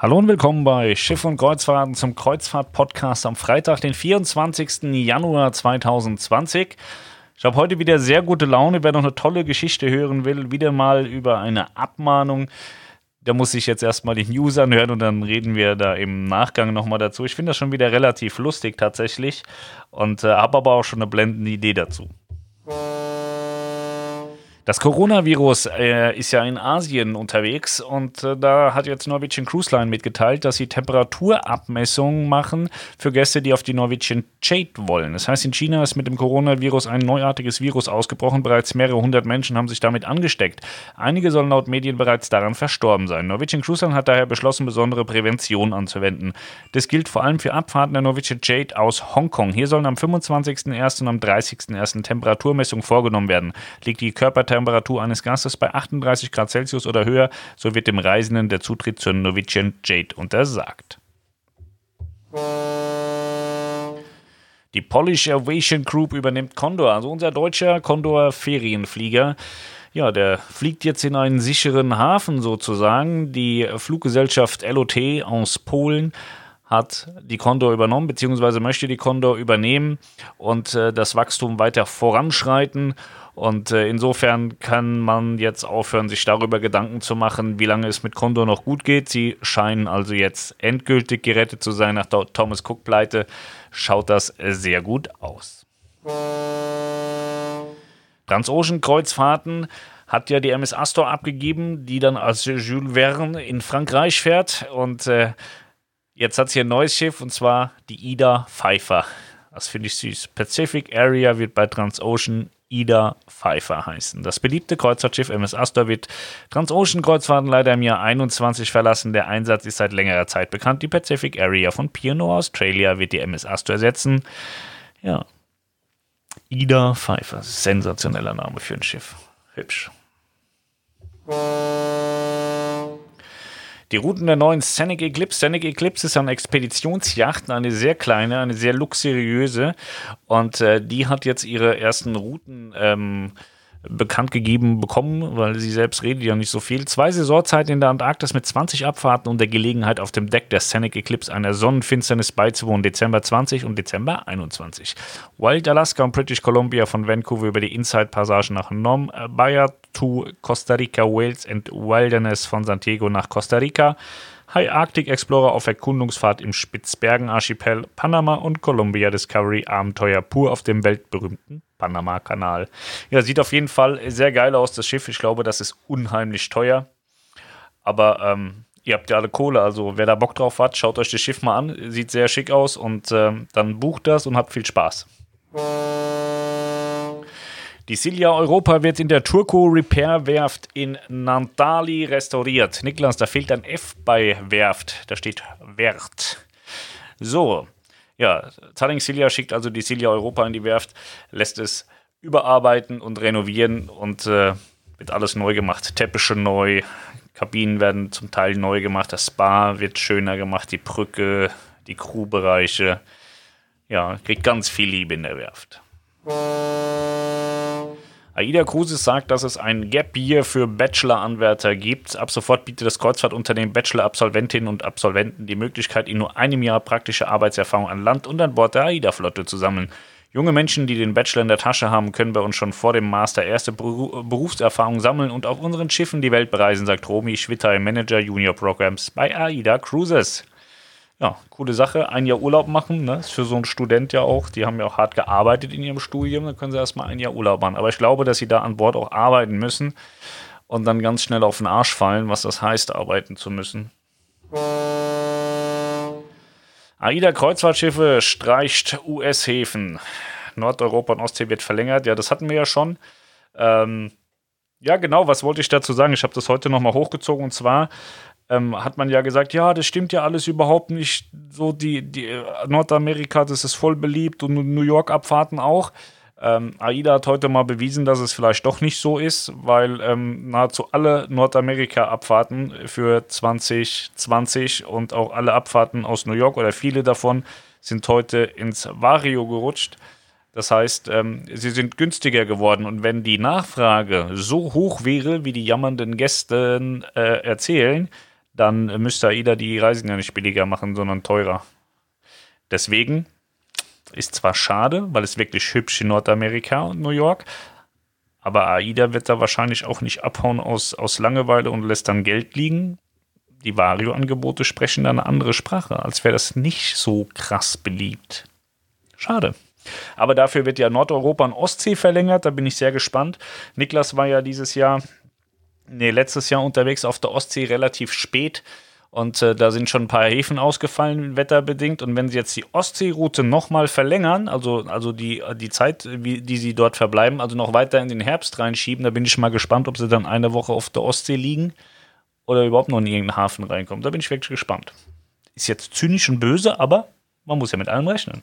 Hallo und willkommen bei Schiff und Kreuzfahrten zum Kreuzfahrt-Podcast am Freitag, den 24. Januar 2020. Ich habe heute wieder sehr gute Laune. Wer noch eine tolle Geschichte hören will, wieder mal über eine Abmahnung. Da muss ich jetzt erstmal die News anhören und dann reden wir da im Nachgang nochmal dazu. Ich finde das schon wieder relativ lustig tatsächlich und äh, habe aber auch schon eine blendende Idee dazu. Das Coronavirus äh, ist ja in Asien unterwegs und äh, da hat jetzt Norwegian Cruise Line mitgeteilt, dass sie Temperaturabmessungen machen für Gäste, die auf die Norwegian Jade wollen. Das heißt, in China ist mit dem Coronavirus ein neuartiges Virus ausgebrochen. Bereits mehrere hundert Menschen haben sich damit angesteckt. Einige sollen laut Medien bereits daran verstorben sein. Norwegian Cruise Line hat daher beschlossen, besondere Prävention anzuwenden. Das gilt vor allem für Abfahrten der Norwegian Jade aus Hongkong. Hier sollen am 25.01. und am 30.01. Temperaturmessungen vorgenommen werden. Liegt die Körpertemperatur Temperatur eines Gastes bei 38 Grad Celsius oder höher, so wird dem Reisenden der Zutritt zur Norwegian Jade untersagt. Die Polish Aviation Group übernimmt Condor, also unser deutscher Condor Ferienflieger. Ja, der fliegt jetzt in einen sicheren Hafen sozusagen. Die Fluggesellschaft LOT aus Polen hat die Condor übernommen, beziehungsweise möchte die Condor übernehmen und äh, das Wachstum weiter voranschreiten. Und äh, insofern kann man jetzt aufhören, sich darüber Gedanken zu machen, wie lange es mit Condor noch gut geht. Sie scheinen also jetzt endgültig gerettet zu sein nach der Thomas Cook Pleite. Schaut das sehr gut aus. Transocean Kreuzfahrten hat ja die MS Astor abgegeben, die dann als Jules Verne in Frankreich fährt. Und äh, jetzt hat sie ein neues Schiff und zwar die Ida Pfeiffer. Das finde ich süß. Pacific Area wird bei Transocean Ida Pfeiffer heißen. Das beliebte Kreuzfahrtschiff MS Astor wird Transocean Kreuzfahrten leider im Jahr 21 verlassen. Der Einsatz ist seit längerer Zeit bekannt. Die Pacific Area von P&O Australia wird die MS Astor ersetzen. Ja. Ida Pfeiffer. Sensationeller Name für ein Schiff. Hübsch. Die Routen der neuen Scenic Eclipse. Scenic Eclipse ist eine Expeditionsjacht, eine sehr kleine, eine sehr luxuriöse. Und äh, die hat jetzt ihre ersten Routen ähm, bekannt gegeben bekommen, weil sie selbst redet ja nicht so viel. Zwei Saisonzeiten in der Antarktis mit 20 Abfahrten und der Gelegenheit auf dem Deck der Scenic Eclipse einer Sonnenfinsternis beizuwohnen, Dezember 20 und Dezember 21. Wild Alaska und British Columbia von Vancouver über die Inside-Passage nach Nom, Bayer to Costa Rica, Wales and Wilderness von Santiago nach Costa Rica. High Arctic Explorer auf Erkundungsfahrt im Spitzbergen-Archipel, Panama und Columbia Discovery Abenteuer pur auf dem weltberühmten Panama-Kanal. Ja, sieht auf jeden Fall sehr geil aus, das Schiff. Ich glaube, das ist unheimlich teuer. Aber ähm, ihr habt ja alle Kohle, also wer da Bock drauf hat, schaut euch das Schiff mal an. Sieht sehr schick aus und ähm, dann bucht das und habt viel Spaß. Die Silja Europa wird in der Turco Repair Werft in Nantali restauriert. Niklas, da fehlt ein F bei Werft. Da steht Wert. So, ja, Zaring Silja schickt also die Silja Europa in die Werft, lässt es überarbeiten und renovieren und äh, wird alles neu gemacht. Teppiche neu, Kabinen werden zum Teil neu gemacht, das Spa wird schöner gemacht, die Brücke, die Crewbereiche. Ja, kriegt ganz viel Liebe in der Werft. AIDA Cruises sagt, dass es ein Gap Year für Bachelor-Anwärter gibt. Ab sofort bietet das Kreuzfahrtunternehmen Bachelor-Absolventinnen und Absolventen die Möglichkeit, in nur einem Jahr praktische Arbeitserfahrung an Land und an Bord der AIDA-Flotte zu sammeln. Junge Menschen, die den Bachelor in der Tasche haben, können bei uns schon vor dem Master erste Berufserfahrung sammeln und auf unseren Schiffen die Welt bereisen, sagt Romy Schwitter, Manager Junior Programs bei AIDA Cruises ja, coole Sache. Ein Jahr Urlaub machen, ne? Ist für so einen Student ja auch. Die haben ja auch hart gearbeitet in ihrem Studium. Dann können sie erstmal ein Jahr Urlaub machen. Aber ich glaube, dass sie da an Bord auch arbeiten müssen und dann ganz schnell auf den Arsch fallen, was das heißt, arbeiten zu müssen. AIDA Kreuzfahrtschiffe streicht US-Häfen. Nordeuropa und Ostsee wird verlängert. Ja, das hatten wir ja schon. Ähm, ja, genau, was wollte ich dazu sagen? Ich habe das heute nochmal hochgezogen und zwar ähm, hat man ja gesagt, ja, das stimmt ja alles überhaupt nicht. So die, die Nordamerika, das ist voll beliebt und New York-Abfahrten auch. Ähm, AIDA hat heute mal bewiesen, dass es vielleicht doch nicht so ist, weil ähm, nahezu alle Nordamerika-Abfahrten für 2020 und auch alle Abfahrten aus New York oder viele davon sind heute ins Vario gerutscht. Das heißt, ähm, sie sind günstiger geworden und wenn die Nachfrage so hoch wäre, wie die jammernden Gäste äh, erzählen, dann müsste AIDA die Reisen ja nicht billiger machen, sondern teurer. Deswegen ist zwar schade, weil es wirklich hübsch in Nordamerika und New York, aber AIDA wird da wahrscheinlich auch nicht abhauen aus, aus Langeweile und lässt dann Geld liegen. Die Vario-Angebote sprechen da eine andere Sprache, als wäre das nicht so krass beliebt. Schade. Aber dafür wird ja Nordeuropa und Ostsee verlängert, da bin ich sehr gespannt. Niklas war ja dieses Jahr, nee, letztes Jahr unterwegs auf der Ostsee relativ spät. Und äh, da sind schon ein paar Häfen ausgefallen, wetterbedingt. Und wenn sie jetzt die Ostseeroute nochmal verlängern, also, also die, die Zeit, wie, die sie dort verbleiben, also noch weiter in den Herbst reinschieben, da bin ich mal gespannt, ob sie dann eine Woche auf der Ostsee liegen oder überhaupt noch in irgendeinen Hafen reinkommen. Da bin ich wirklich gespannt. Ist jetzt zynisch und böse, aber man muss ja mit allem rechnen.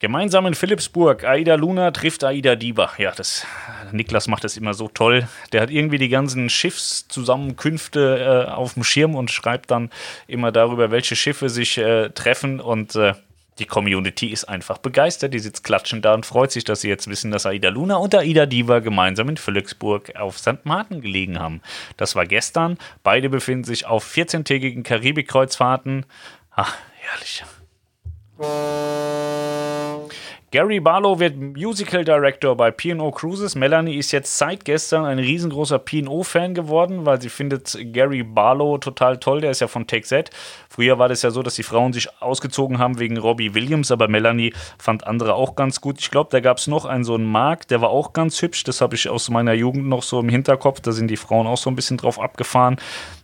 Gemeinsam in Philipsburg. Aida Luna trifft Aida Diba. Ja, das, Niklas macht das immer so toll. Der hat irgendwie die ganzen Schiffszusammenkünfte äh, auf dem Schirm und schreibt dann immer darüber, welche Schiffe sich äh, treffen. Und äh, die Community ist einfach begeistert. Die sitzt klatschend da und freut sich, dass sie jetzt wissen, dass Aida Luna und Aida Diva gemeinsam in Philipsburg auf St. Martin gelegen haben. Das war gestern. Beide befinden sich auf 14-tägigen Karibikkreuzfahrten. Ach, herrlich. Gary Barlow wird Musical Director bei P&O Cruises. Melanie ist jetzt seit gestern ein riesengroßer P&O-Fan geworden, weil sie findet Gary Barlow total toll. Der ist ja von Take Z. Früher war das ja so, dass die Frauen sich ausgezogen haben wegen Robbie Williams, aber Melanie fand andere auch ganz gut. Ich glaube, da gab es noch einen so einen Mark, der war auch ganz hübsch. Das habe ich aus meiner Jugend noch so im Hinterkopf. Da sind die Frauen auch so ein bisschen drauf abgefahren.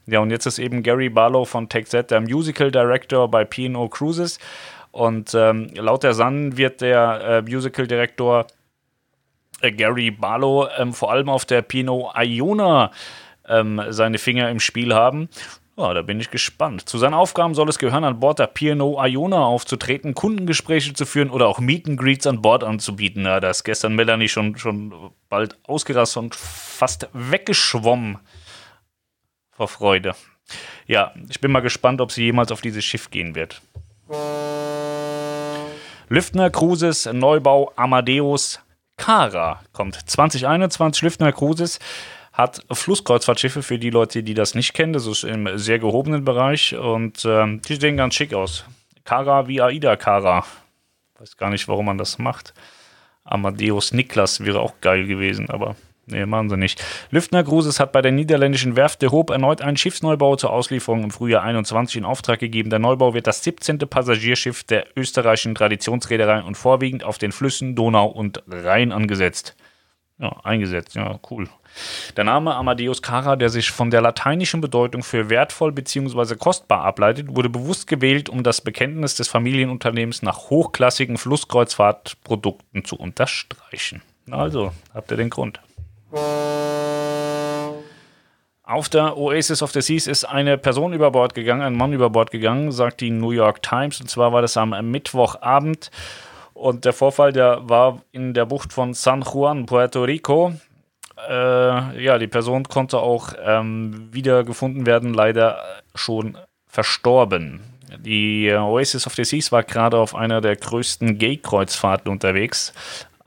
Ja, und jetzt ist eben Gary Barlow von Take Z der Musical Director bei P&O Cruises. Und ähm, laut der Sun wird der äh, Musical-Direktor äh, Gary Barlow ähm, vor allem auf der Pino Iona ähm, seine Finger im Spiel haben. Ja, da bin ich gespannt. Zu seinen Aufgaben soll es gehören, an Bord der P&O Iona aufzutreten, Kundengespräche zu führen oder auch Meet and Greets an Bord anzubieten. Ja, da ist gestern Melanie schon, schon bald ausgerastet und fast weggeschwommen vor Freude. Ja, ich bin mal gespannt, ob sie jemals auf dieses Schiff gehen wird. Lüftner Cruises Neubau Amadeus Cara kommt 2021. Lüftner Cruises hat Flusskreuzfahrtschiffe für die Leute, die das nicht kennen. Das ist im sehr gehobenen Bereich und äh, die sehen ganz schick aus. Cara wie Aida Cara. Weiß gar nicht, warum man das macht. Amadeus Niklas wäre auch geil gewesen, aber Nee, machen sie nicht. Lüftner Cruises hat bei der niederländischen Werft de Hoop erneut einen Schiffsneubau zur Auslieferung im Frühjahr 21 in Auftrag gegeben. Der Neubau wird das 17. Passagierschiff der österreichischen Traditionsreederei und vorwiegend auf den Flüssen Donau und Rhein angesetzt. Ja, eingesetzt, ja, cool. Der Name Amadeus Cara, der sich von der lateinischen Bedeutung für wertvoll bzw. kostbar ableitet, wurde bewusst gewählt, um das Bekenntnis des Familienunternehmens nach hochklassigen Flusskreuzfahrtprodukten zu unterstreichen. Also, habt ihr den Grund. Auf der Oasis of the Seas ist eine Person über Bord gegangen, ein Mann über Bord gegangen, sagt die New York Times. Und zwar war das am Mittwochabend. Und der Vorfall, der war in der Bucht von San Juan, Puerto Rico. Äh, ja, die Person konnte auch ähm, wiedergefunden werden, leider schon verstorben. Die Oasis of the Seas war gerade auf einer der größten Gay-Kreuzfahrten unterwegs,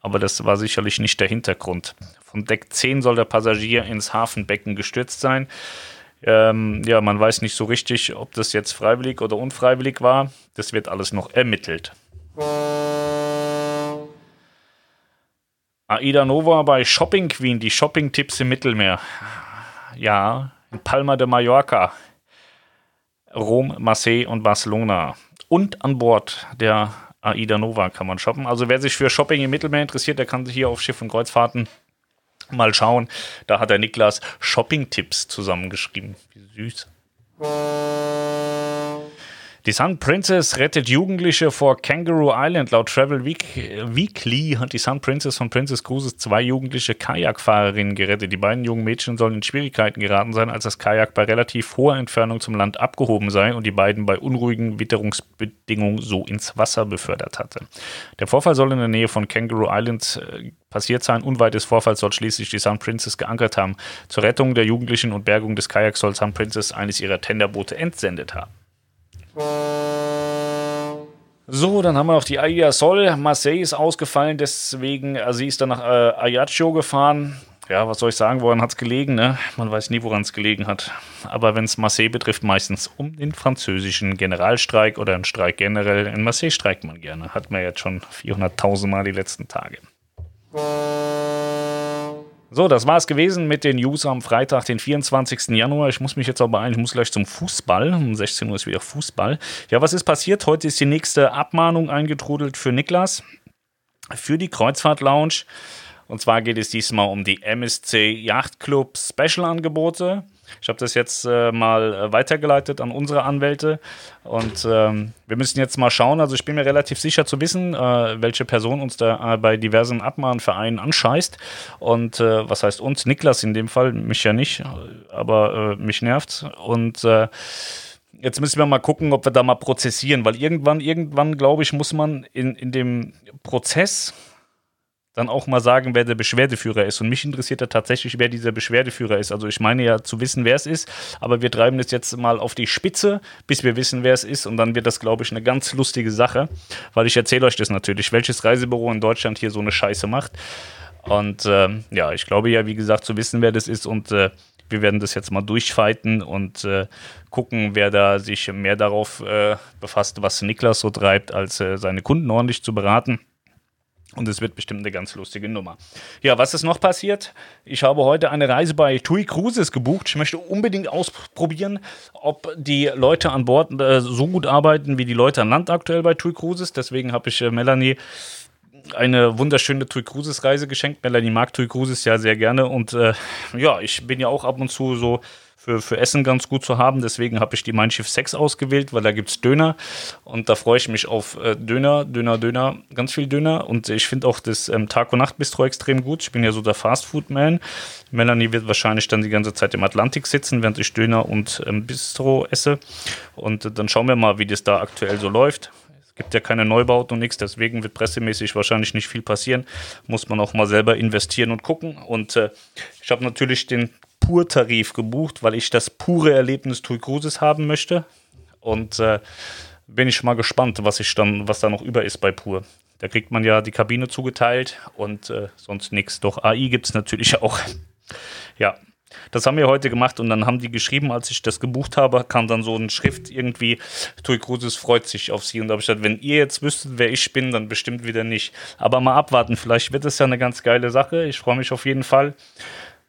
aber das war sicherlich nicht der Hintergrund. Von Deck 10 soll der Passagier ins Hafenbecken gestürzt sein. Ähm, ja, man weiß nicht so richtig, ob das jetzt freiwillig oder unfreiwillig war. Das wird alles noch ermittelt. Aida Nova bei Shopping Queen, die Shopping-Tipps im Mittelmeer. Ja, in Palma de Mallorca, Rom, Marseille und Barcelona. Und an Bord der Aida Nova kann man shoppen. Also wer sich für Shopping im Mittelmeer interessiert, der kann sich hier auf Schiff und Kreuzfahrten mal schauen. Da hat der Niklas Shopping-Tipps zusammengeschrieben. Wie süß. Die Sun Princess rettet Jugendliche vor Kangaroo Island. Laut Travel Week Weekly hat die Sun Princess von Princess Cruises zwei jugendliche Kajakfahrerinnen gerettet. Die beiden jungen Mädchen sollen in Schwierigkeiten geraten sein, als das Kajak bei relativ hoher Entfernung zum Land abgehoben sei und die beiden bei unruhigen Witterungsbedingungen so ins Wasser befördert hatte. Der Vorfall soll in der Nähe von Kangaroo Island äh, passiert sein. Unweit des Vorfalls soll schließlich die Sun Princess geankert haben. Zur Rettung der Jugendlichen und Bergung des Kajaks soll Sun Princess eines ihrer Tenderboote entsendet haben. So, dann haben wir noch die Aia Sol. Marseille ist ausgefallen, deswegen, also sie ist dann nach äh, Ajaccio gefahren. ja, was soll ich sagen, woran hat es gelegen? Ne? Man weiß nie, woran es gelegen hat. Aber wenn es Marseille betrifft, meistens um den französischen Generalstreik oder einen Streik generell. In Marseille streikt man gerne. Hat man jetzt schon 400.000 Mal die letzten Tage. So, das war es gewesen mit den News am Freitag, den 24. Januar. Ich muss mich jetzt aber beeilen, ich muss gleich zum Fußball. Um 16 Uhr ist wieder Fußball. Ja, was ist passiert? Heute ist die nächste Abmahnung eingetrudelt für Niklas, für die Kreuzfahrt Lounge. Und zwar geht es diesmal um die MSC Yacht Club Special Angebote. Ich habe das jetzt äh, mal äh, weitergeleitet an unsere Anwälte und ähm, wir müssen jetzt mal schauen. Also ich bin mir relativ sicher zu wissen, äh, welche Person uns da äh, bei diversen Abmahnvereinen anscheißt. Und äh, was heißt uns? Niklas in dem Fall, mich ja nicht, aber äh, mich nervt. Und jetzt müssen wir mal gucken, ob wir da mal prozessieren, weil irgendwann, irgendwann, glaube ich, muss man in, in dem Prozess dann auch mal sagen, wer der Beschwerdeführer ist. Und mich interessiert ja tatsächlich, wer dieser Beschwerdeführer ist. Also ich meine ja zu wissen, wer es ist, aber wir treiben das jetzt mal auf die Spitze, bis wir wissen, wer es ist. Und dann wird das, glaube ich, eine ganz lustige Sache, weil ich erzähle euch das natürlich, welches Reisebüro in Deutschland hier so eine Scheiße macht. Und äh, ja, ich glaube ja, wie gesagt, zu wissen, wer das ist. Und äh, wir werden das jetzt mal durchfighten und äh, gucken, wer da sich mehr darauf äh, befasst, was Niklas so treibt, als äh, seine Kunden ordentlich zu beraten. Und es wird bestimmt eine ganz lustige Nummer. Ja, was ist noch passiert? Ich habe heute eine Reise bei TUI Cruises gebucht. Ich möchte unbedingt ausprobieren, ob die Leute an Bord äh, so gut arbeiten wie die Leute an Land aktuell bei TUI Cruises. Deswegen habe ich äh, Melanie eine wunderschöne TUI Cruises Reise geschenkt. Melanie mag TUI Cruises ja sehr gerne und äh, ja, ich bin ja auch ab und zu so für, für Essen ganz gut zu haben. Deswegen habe ich die Mein Schiff 6 ausgewählt, weil da gibt es Döner. Und da freue ich mich auf äh, Döner, Döner, Döner, ganz viel Döner. Und ich finde auch das ähm, Tag- und Nacht-Bistro extrem gut. Ich bin ja so der Fastfood-Man. Melanie wird wahrscheinlich dann die ganze Zeit im Atlantik sitzen, während ich Döner und ähm, Bistro esse. Und äh, dann schauen wir mal, wie das da aktuell so läuft gibt ja keine Neubauten und nichts, deswegen wird pressemäßig wahrscheinlich nicht viel passieren. Muss man auch mal selber investieren und gucken. Und äh, ich habe natürlich den Pur-Tarif gebucht, weil ich das pure Erlebnis TUI Cruises haben möchte. Und äh, bin ich mal gespannt, was ich dann, was da noch über ist bei Pur. Da kriegt man ja die Kabine zugeteilt und äh, sonst nichts. Doch AI gibt es natürlich auch. ja, das haben wir heute gemacht und dann haben die geschrieben, als ich das gebucht habe, kam dann so eine Schrift irgendwie, Tui Cruises freut sich auf sie. Und da habe ich gesagt, wenn ihr jetzt wüsstet, wer ich bin, dann bestimmt wieder nicht. Aber mal abwarten, vielleicht wird es ja eine ganz geile Sache. Ich freue mich auf jeden Fall.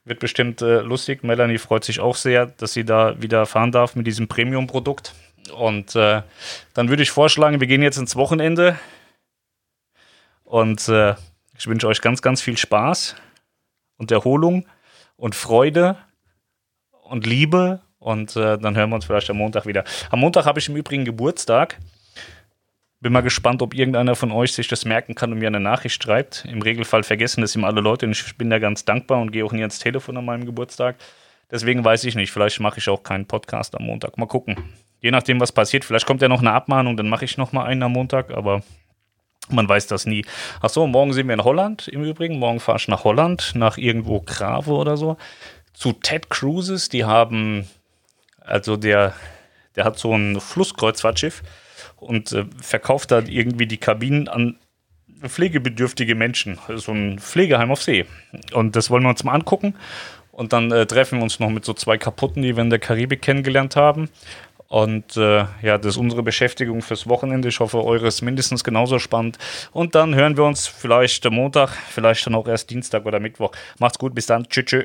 Wird bestimmt äh, lustig. Melanie freut sich auch sehr, dass sie da wieder fahren darf mit diesem Premium-Produkt. Und äh, dann würde ich vorschlagen, wir gehen jetzt ins Wochenende. Und äh, ich wünsche euch ganz, ganz viel Spaß und Erholung und Freude und Liebe. Und äh, dann hören wir uns vielleicht am Montag wieder. Am Montag habe ich im Übrigen Geburtstag. Bin mal gespannt, ob irgendeiner von euch sich das merken kann und mir eine Nachricht schreibt. Im Regelfall vergessen das immer alle Leute und ich bin da ganz dankbar und gehe auch nie ans Telefon an meinem Geburtstag. Deswegen weiß ich nicht. Vielleicht mache ich auch keinen Podcast am Montag. Mal gucken. Je nachdem, was passiert. Vielleicht kommt ja noch eine Abmahnung, dann mache ich noch mal einen am Montag. Aber man weiß das nie. Achso, morgen sind wir in Holland im Übrigen. Morgen fahre ich nach Holland, nach irgendwo Grave oder so. Zu Ted Cruises. Die haben, also der, der hat so ein Flusskreuzfahrtschiff und äh, verkauft da irgendwie die Kabinen an pflegebedürftige Menschen. So ein Pflegeheim auf See. Und das wollen wir uns mal angucken. Und dann äh, treffen wir uns noch mit so zwei Kaputten, die wir in der Karibik kennengelernt haben. Und äh, ja, das ist unsere Beschäftigung fürs Wochenende. Ich hoffe, eures mindestens genauso spannend. Und dann hören wir uns vielleicht Montag, vielleicht dann auch erst Dienstag oder Mittwoch. Macht's gut, bis dann. Tschüss. tschüss.